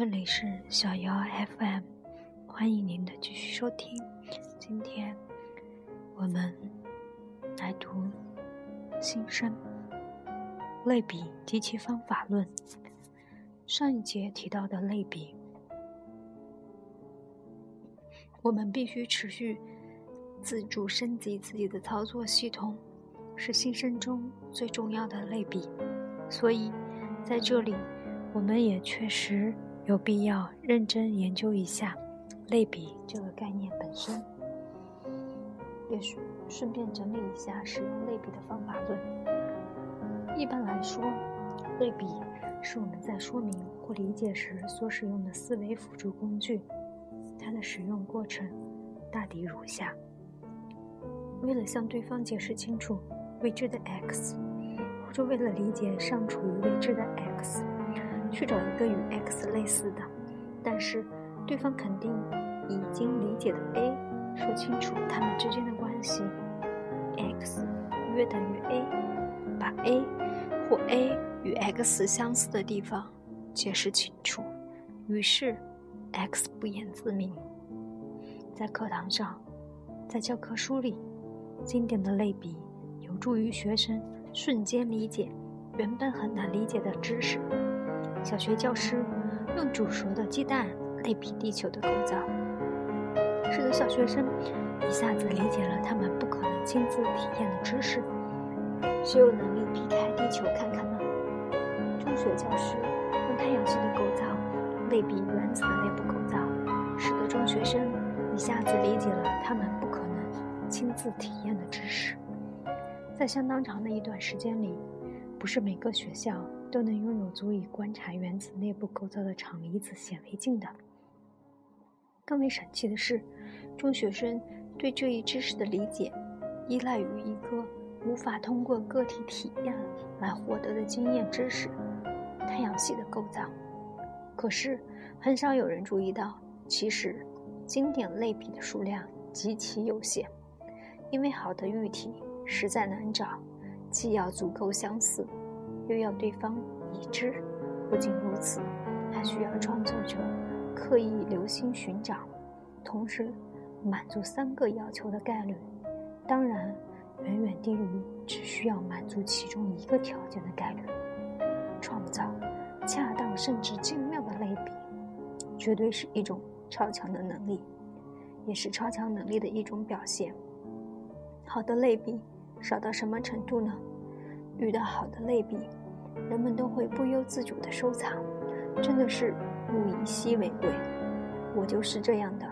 这里是小妖 FM，欢迎您的继续收听。今天我们来读新生类比及其方法论。上一节提到的类比，我们必须持续自主升级自己的操作系统，是新生中最重要的类比。所以在这里，我们也确实。有必要认真研究一下类比这个概念本身，也顺顺便整理一下使用类比的方法论。一般来说，类比是我们在说明或理解时所使用的思维辅助工具。它的使用过程大抵如下：为了向对方解释清楚未知的 x，或者为了理解尚处于未知的 x。去找一个与 x 类似的，但是对方肯定已经理解的 a，说清楚它们之间的关系，x 约等于 a，把 a 或 a 与 x 相似的地方解释清楚，于是 x 不言自明。在课堂上，在教科书里，经典的类比有助于学生瞬间理解原本很难理解的知识。小学教师用煮熟的鸡蛋类比地球的构造，使得小学生一下子理解了他们不可能亲自体验的知识。谁有能力劈开地球看看呢？中学教师用太阳系的构造类比原子的内部构造，使得中学生一下子理解了他们不可能亲自体验的知识。在相当长的一段时间里，不是每个学校。都能拥有足以观察原子内部构造的场离子显微镜的。更为神奇的是，中学生对这一知识的理解，依赖于一个无法通过个体体验来获得的经验知识——太阳系的构造。可是，很少有人注意到，其实经典类比的数量极其有限，因为好的喻体实在难找，既要足够相似。又要对方已知，不仅如此，还需要创作者刻意留心寻找，同时满足三个要求的概率，当然远远低于只需要满足其中一个条件的概率。创造恰当甚至精妙的类比，绝对是一种超强的能力，也是超强能力的一种表现。好的类比少到什么程度呢？遇到好的类比。人们都会不由自主地收藏，真的是物以稀为贵。我就是这样的，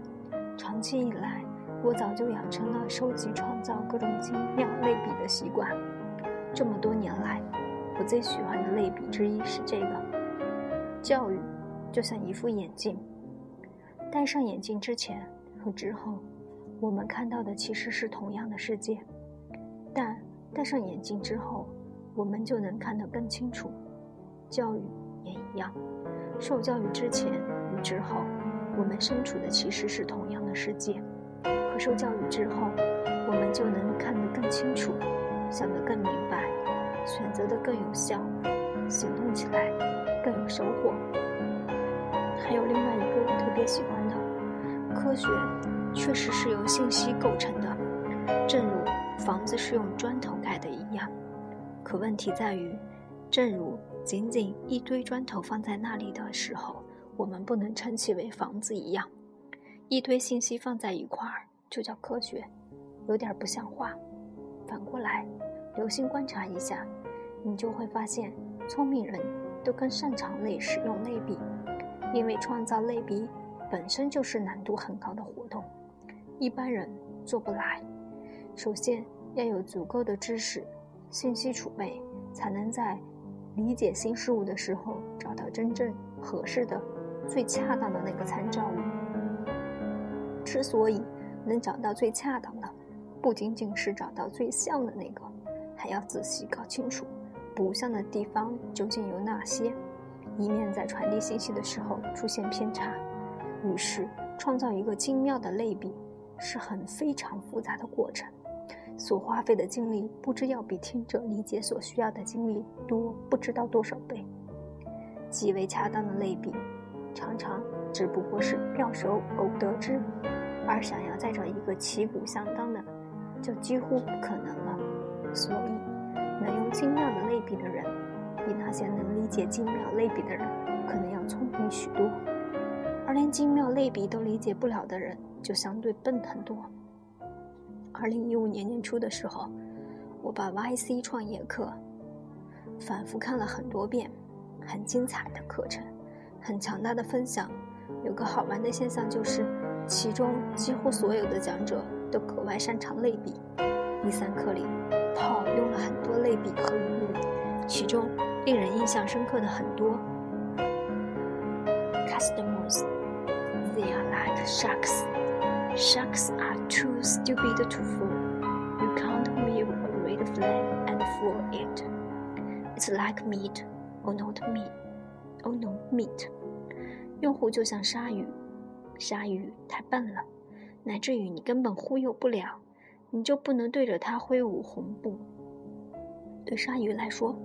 长期以来，我早就养成了收集、创造各种精妙类比的习惯。这么多年来，我最喜欢的类比之一是这个：教育就像一副眼镜，戴上眼镜之前和之后，我们看到的其实是同样的世界，但戴上眼镜之后。我们就能看得更清楚。教育也一样，受教育之前与之后，我们身处的其实是同样的世界；可受教育之后，我们就能看得更清楚，想得更明白，选择的更有效，行动起来更有收获。还有另外一个特别喜欢的，科学确实是由信息构成的，正如房子是用砖头盖的。可问题在于，正如仅仅一堆砖头放在那里的时候，我们不能称其为房子一样，一堆信息放在一块儿就叫科学，有点不像话。反过来，留心观察一下，你就会发现，聪明人都更擅长类使用类比，因为创造类比本身就是难度很高的活动，一般人做不来。首先要有足够的知识。信息储备才能在理解新事物的时候找到真正合适的、最恰当的那个参照物。之所以能找到最恰当的，不仅仅是找到最像的那个，还要仔细搞清楚不像的地方究竟有哪些，以免在传递信息的时候出现偏差。于是，创造一个精妙的类比是很非常复杂的过程。所花费的精力，不知要比听者理解所需要的精力多不知道多少倍。极为恰当的类比，常常只不过是妙手偶得之，而想要再找一个旗鼓相当的，就几乎不可能了。所以，能用精妙的类比的人，比那些能理解精妙类比的人，可能要聪明许多；而连精妙类比都理解不了的人，就相对笨很多。二零一五年年初的时候，我把 YC 创业课反复看了很多遍，很精彩的课程，很强大的分享。有个好玩的现象就是，其中几乎所有的讲者都格外擅长类比。第三课里，Paul 用了很多类比和比喻，其中令人印象深刻的很多。Customers, they are like sharks. Sharks are too stupid to fool. You can't wave a red flag and fool it. It's like meat or not meat, or no meat. 用户就像鲨鱼，鲨鱼太笨了，乃至于你根本忽悠不了。你就不能对着它挥舞红布。对鲨鱼来说，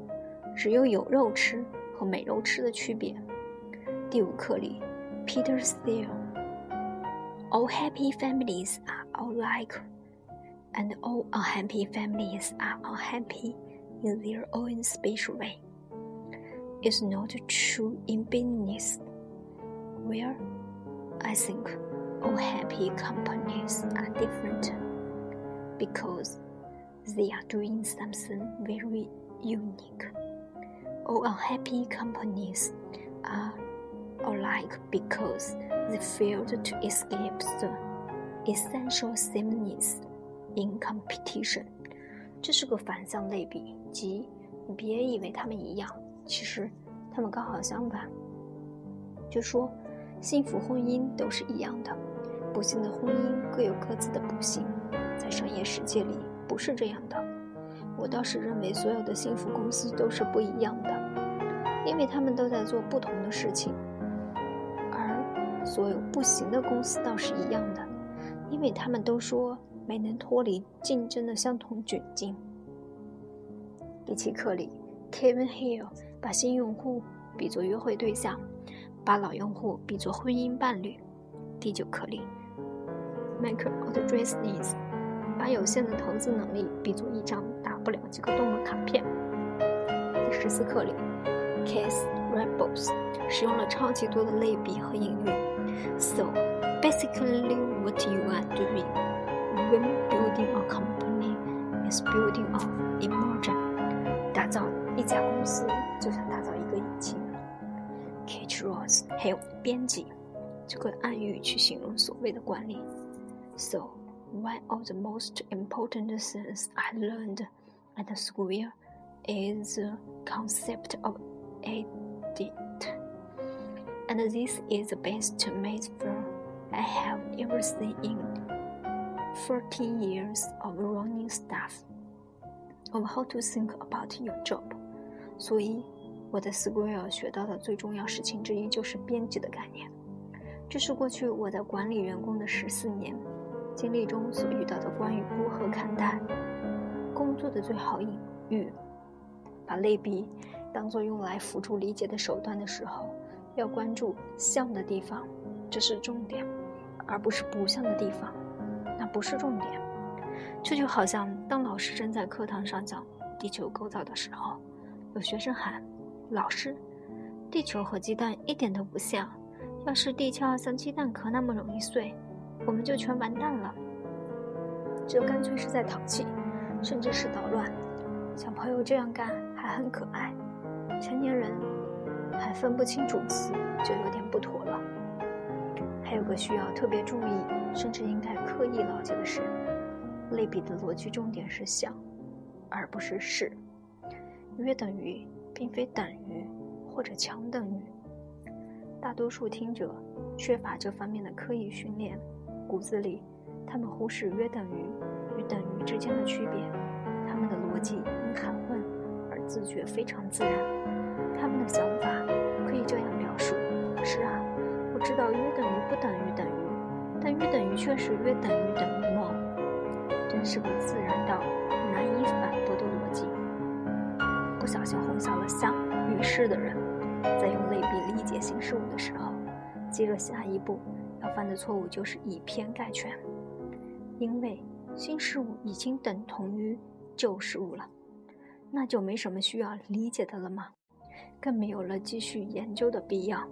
只有有肉吃和没肉吃的区别。第五课里 peter's tale Thiel：All happy families are alike, and all unhappy families are unhappy in their own special way. It's not true in business, where I think all happy companies are different because they are doing something very unique. All unhappy companies are alike because they failed to escape the essential sameness in competition. 这是个反向类比，即你别以为他们一样，其实他们刚好相反。就说幸福婚姻都是一样的，不幸的婚姻各有各自的不幸。在商业世界里，不是这样的。我倒是认为，所有的幸福公司都是不一样的，因为他们都在做不同的事情；所有不行的公司倒是一样的，因为他们都说没能脱离竞争的相同窘境。第七课里，Kevin Hill 把新用户比作约会对象，把老用户比作婚姻伴侣。第九课里，Michael Aldridge。把有限的投资能力比作一张打不了几个洞的卡片。第十四课里，Case Rebels 使用了超级多的类比和隐喻。So basically, what you are doing when building a company is building a emotion。打造一家公司就像打造一个引擎。Catch Ross 还有编辑，这个暗喻去形容所谓的管理。So one of the most important things I learned at school is the concept of edit. And this is the best metaphor I have everything in 40 years of running stuff of how to think about your job. 所以，我在 Square 学到的最重要事情之一就是编辑的概念。这是过去我在管理员工的十四年。经历中所遇到的关于如何看待工作的最好隐喻，把类比当做用来辅助理解的手段的时候，要关注像的地方，这是重点，而不是不像的地方，那不是重点。这就好像当老师正在课堂上讲地球构造的时候，有学生喊：“老师，地球和鸡蛋一点都不像，要是地壳像鸡蛋壳那么容易碎。”我们就全完蛋了，这干脆是在淘气，甚至是捣乱。小朋友这样干还很可爱，成年人还分不清主次，就有点不妥了。还有个需要特别注意，甚至应该刻意牢记的是，类比的逻辑重点是想，而不是是。约等于并非等于或者强等于，大多数听者缺乏这方面的刻意训练。骨子里，他们忽视约等于与等于之间的区别。他们的逻辑因含混而自觉非常自然。他们的想法可以这样描述：是啊，知道约等于不等于等于，但约等于却是约等于等于吗？真是个自然到难以反驳的逻辑。不小心混淆了像与是的人，在用类比理解新事物的时候，接着下一步要犯的错误就是以偏概全，因为新事物已经等同于旧事物了，那就没什么需要理解的了吗？更没有了继续研究的必要。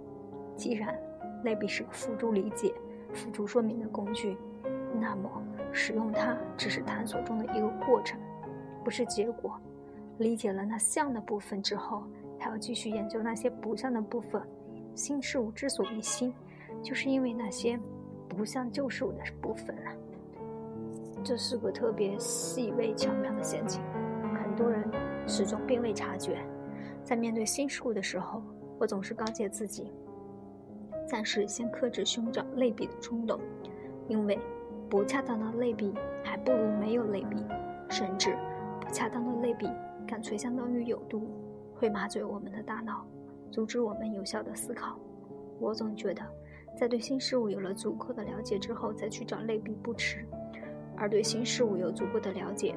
既然类比是个辅助理解、辅助说明的工具，那么使用它只是探索中的一个过程，不是结果。理解了那像的部分之后，还要继续研究那些不像的部分。新事物之所以新，就是因为那些不像旧事物的部分啊。这是个特别细微巧妙的陷阱，很多人始终并未察觉。在面对新事物的时候，我总是告诫自己，暂时先克制寻找类比的冲动，因为不恰当的类比还不如没有类比，甚至不恰当的类比干脆相当于有毒，会麻醉我们的大脑。阻止我们有效的思考。我总觉得，在对新事物有了足够的了解之后，再去找类比不迟。而对新事物有足够的了解，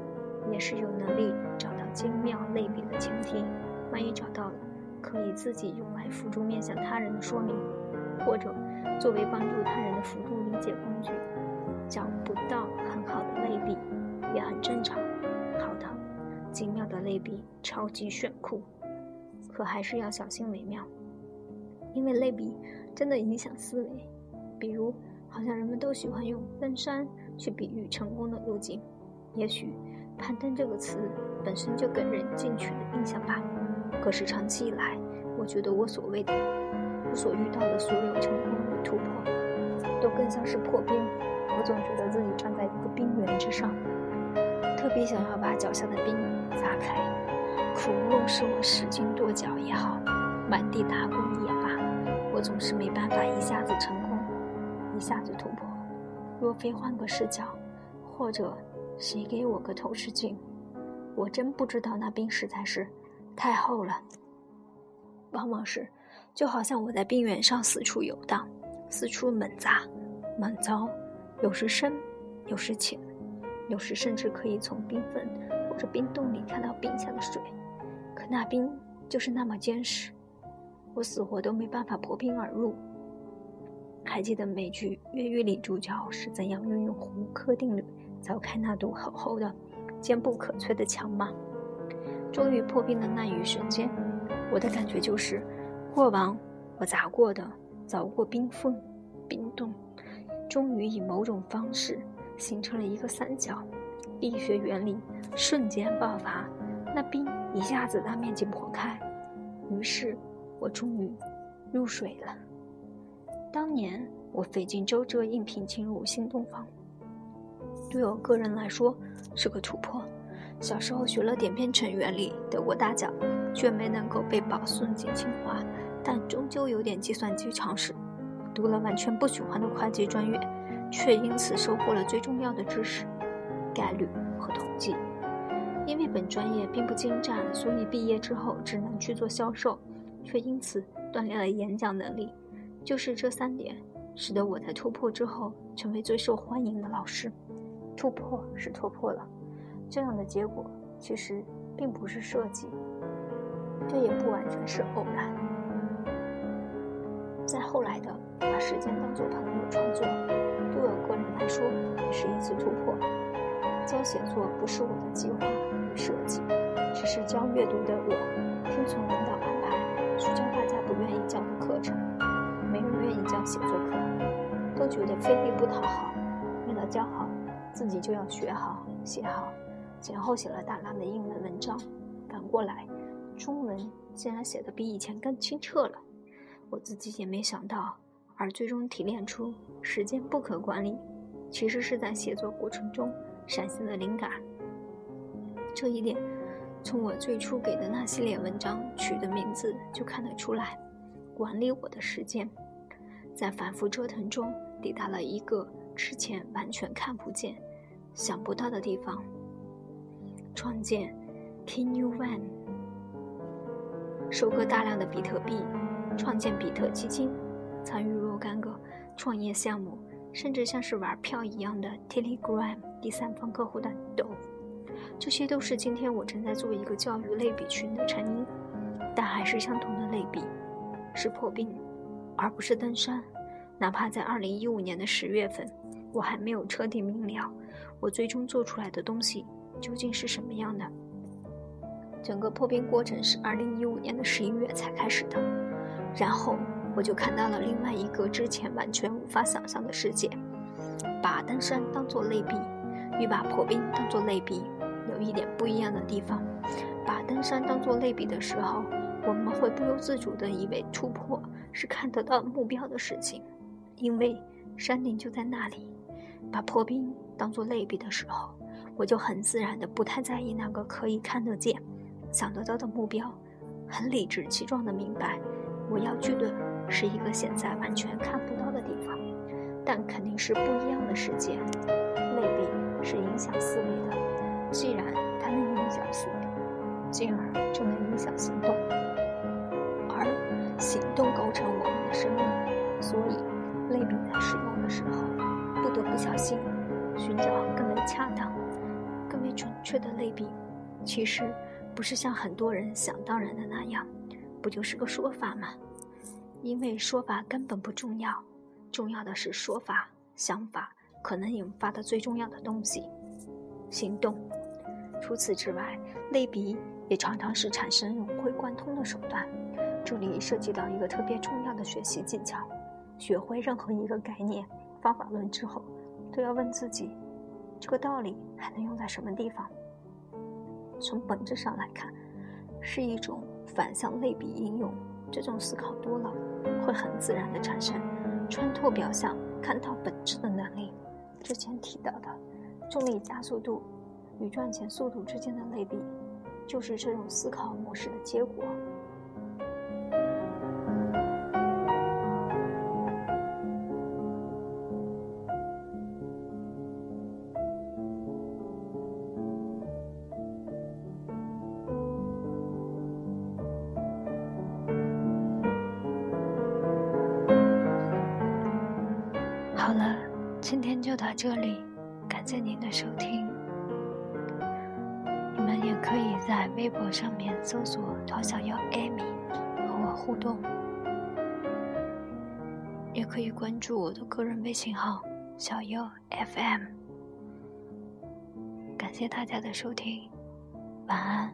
也是有能力找到精妙类比的前提。万一找到了，可以自己用来辅助面向他人的说明，或者作为帮助他人的辅助理解工具。找不到很好的类比，也很正常。好的，精妙的类比超级炫酷。可还是要小心为妙，因为类比真的影响思维。比如，好像人们都喜欢用登山去比喻成功的路径，也许“攀登”这个词本身就给人进取的印象吧。可是长期以来，我觉得我所谓的、所遇到的所有成功与突破，都更像是破冰。我总觉得自己站在一个冰原之上，特别想要把脚下的冰砸开。可无论是我使劲跺脚也好，满地打滚也罢，我总是没办法一下子成功，一下子突破。若非换个视角，或者谁给我个透视镜，我真不知道那冰实在是太厚了。往往是，就好像我在冰原上四处游荡，四处猛砸、猛凿，有时深，有时浅，有时甚至可以从冰缝或者冰洞里看到冰下的水。可那冰就是那么坚实，我死活都没办法破冰而入。还记得美剧《越狱》里主角是怎样运用胡克定律凿开那堵厚厚的、坚不可摧的墙吗？终于破冰的那一瞬间，我的感觉就是，过往我砸过的、凿过冰缝、冰洞，终于以某种方式形成了一个三角，力学原理瞬间爆发，那冰。一下子大面积破开，于是我终于入水了。当年我费尽周折应聘进入新东方，对我个人来说是个突破。小时候学了点编程原理得过大奖，却没能够被保送进清华，但终究有点计算机常识。读了完全不喜欢的会计专业，却因此收获了最重要的知识——概率和统计。因为本专业并不精湛，所以毕业之后只能去做销售，却因此锻炼了演讲能力。就是这三点，使得我在突破之后成为最受欢迎的老师。突破是突破了，这样的结果其实并不是设计，这也不完全是偶然。在后来的把时间当做朋友创作，对我个人来说也是一次突破。教写作不是我的计划与设计，只是教阅读的我听从领导安排去教大家不愿意教的课程。没人愿意教写作课，都觉得费力不讨好。为了教好，自己就要学好、写好。前后写了大量的英文文章，反过来，中文竟然写得比以前更清澈了。我自己也没想到，而最终提炼出时间不可管理，其实是在写作过程中。闪现的灵感，这一点从我最初给的那系列文章取的名字就看得出来。管理我的时间，在反复折腾中抵达了一个之前完全看不见、想不到的地方。创建 Kinu One，收割大量的比特币，创建比特基金，参与若干个创业项目。甚至像是玩票一样的 Telegram 第三方客户端都，这些都是今天我正在做一个教育类比群的成因。但还是相同的类比，是破冰，而不是登山。哪怕在二零一五年的十月份，我还没有彻底明了我最终做出来的东西究竟是什么样的。整个破冰过程是二零一五年的十一月才开始的，然后我就看到了另外一个之前完全无法想象的世界。把登山当做类比，与把破冰当做类比，有一点不一样的地方。把登山当做类比的时候，我们会不由自主地以为突破是看得到目标的事情，因为山顶就在那里。把破冰当做类比的时候，我就很自然地不太在意那个可以看得见、想得到的目标，很理直气壮地明白，我要去的是一个现在完全看不到的地方，但肯定是不一样的世界。类比是影响思维的，既然它能影响思维。进而就能影响行动，而行动构成我们的生命。所以，类比在使用的时候，不得不小心，寻找更为恰当、更为准确的类比。其实，不是像很多人想当然的那样，不就是个说法吗？因为说法根本不重要，重要的是说法、想法可能引发的最重要的东西——行动。除此之外，类比。也常常是产生融会贯通的手段。这里涉及到一个特别重要的学习技巧：学会任何一个概念、方法论之后，都要问自己，这个道理还能用在什么地方？从本质上来看，是一种反向类比应用。这种思考多了，会很自然的产生穿透表象、看到本质的能力。之前提到的重力加速度与赚钱速度之间的类比。就是这种思考模式的结果。今天就到这里，感谢您的收听。你们也可以在微博上面搜索“陶小妖艾米”和我互动，也可以关注我的个人微信号“小妖 FM”。感谢大家的收听，晚安。